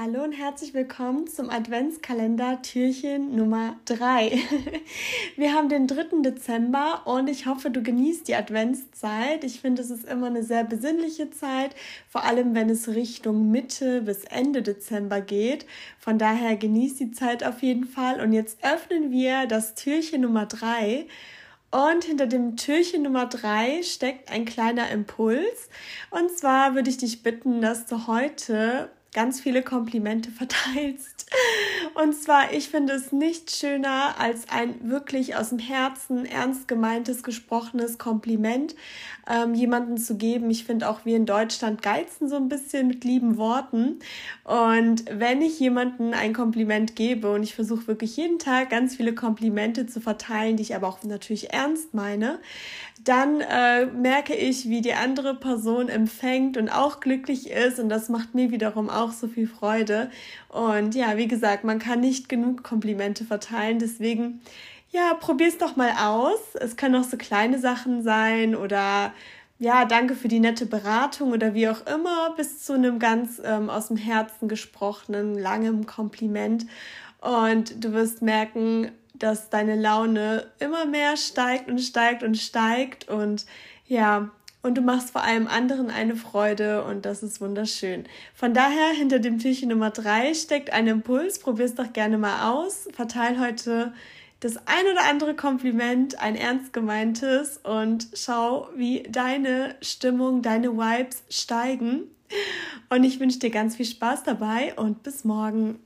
Hallo und herzlich willkommen zum Adventskalender Türchen Nummer 3. Wir haben den 3. Dezember und ich hoffe, du genießt die Adventszeit. Ich finde, es ist immer eine sehr besinnliche Zeit, vor allem wenn es Richtung Mitte bis Ende Dezember geht. Von daher genießt die Zeit auf jeden Fall. Und jetzt öffnen wir das Türchen Nummer 3. Und hinter dem Türchen Nummer 3 steckt ein kleiner Impuls. Und zwar würde ich dich bitten, dass du heute ganz viele Komplimente verteilst. Und zwar, ich finde es nicht schöner als ein wirklich aus dem Herzen ernst gemeintes, gesprochenes Kompliment ähm, jemanden zu geben. Ich finde auch wir in Deutschland geizen so ein bisschen mit lieben Worten. Und wenn ich jemanden ein Kompliment gebe und ich versuche wirklich jeden Tag ganz viele Komplimente zu verteilen, die ich aber auch natürlich ernst meine, dann äh, merke ich, wie die andere Person empfängt und auch glücklich ist. Und das macht mir wiederum auch so viel Freude. Und ja, wie gesagt, man kann nicht genug Komplimente verteilen. Deswegen, ja, probier's doch mal aus. Es können auch so kleine Sachen sein oder ja, danke für die nette Beratung oder wie auch immer, bis zu einem ganz ähm, aus dem Herzen gesprochenen, langem Kompliment. Und du wirst merken, dass deine Laune immer mehr steigt und steigt und steigt und ja, und du machst vor allem anderen eine Freude und das ist wunderschön. Von daher, hinter dem Türchen Nummer drei steckt ein Impuls. Probier es doch gerne mal aus. Verteil heute das ein oder andere Kompliment, ein ernst gemeintes und schau, wie deine Stimmung, deine Vibes steigen. Und ich wünsche dir ganz viel Spaß dabei und bis morgen.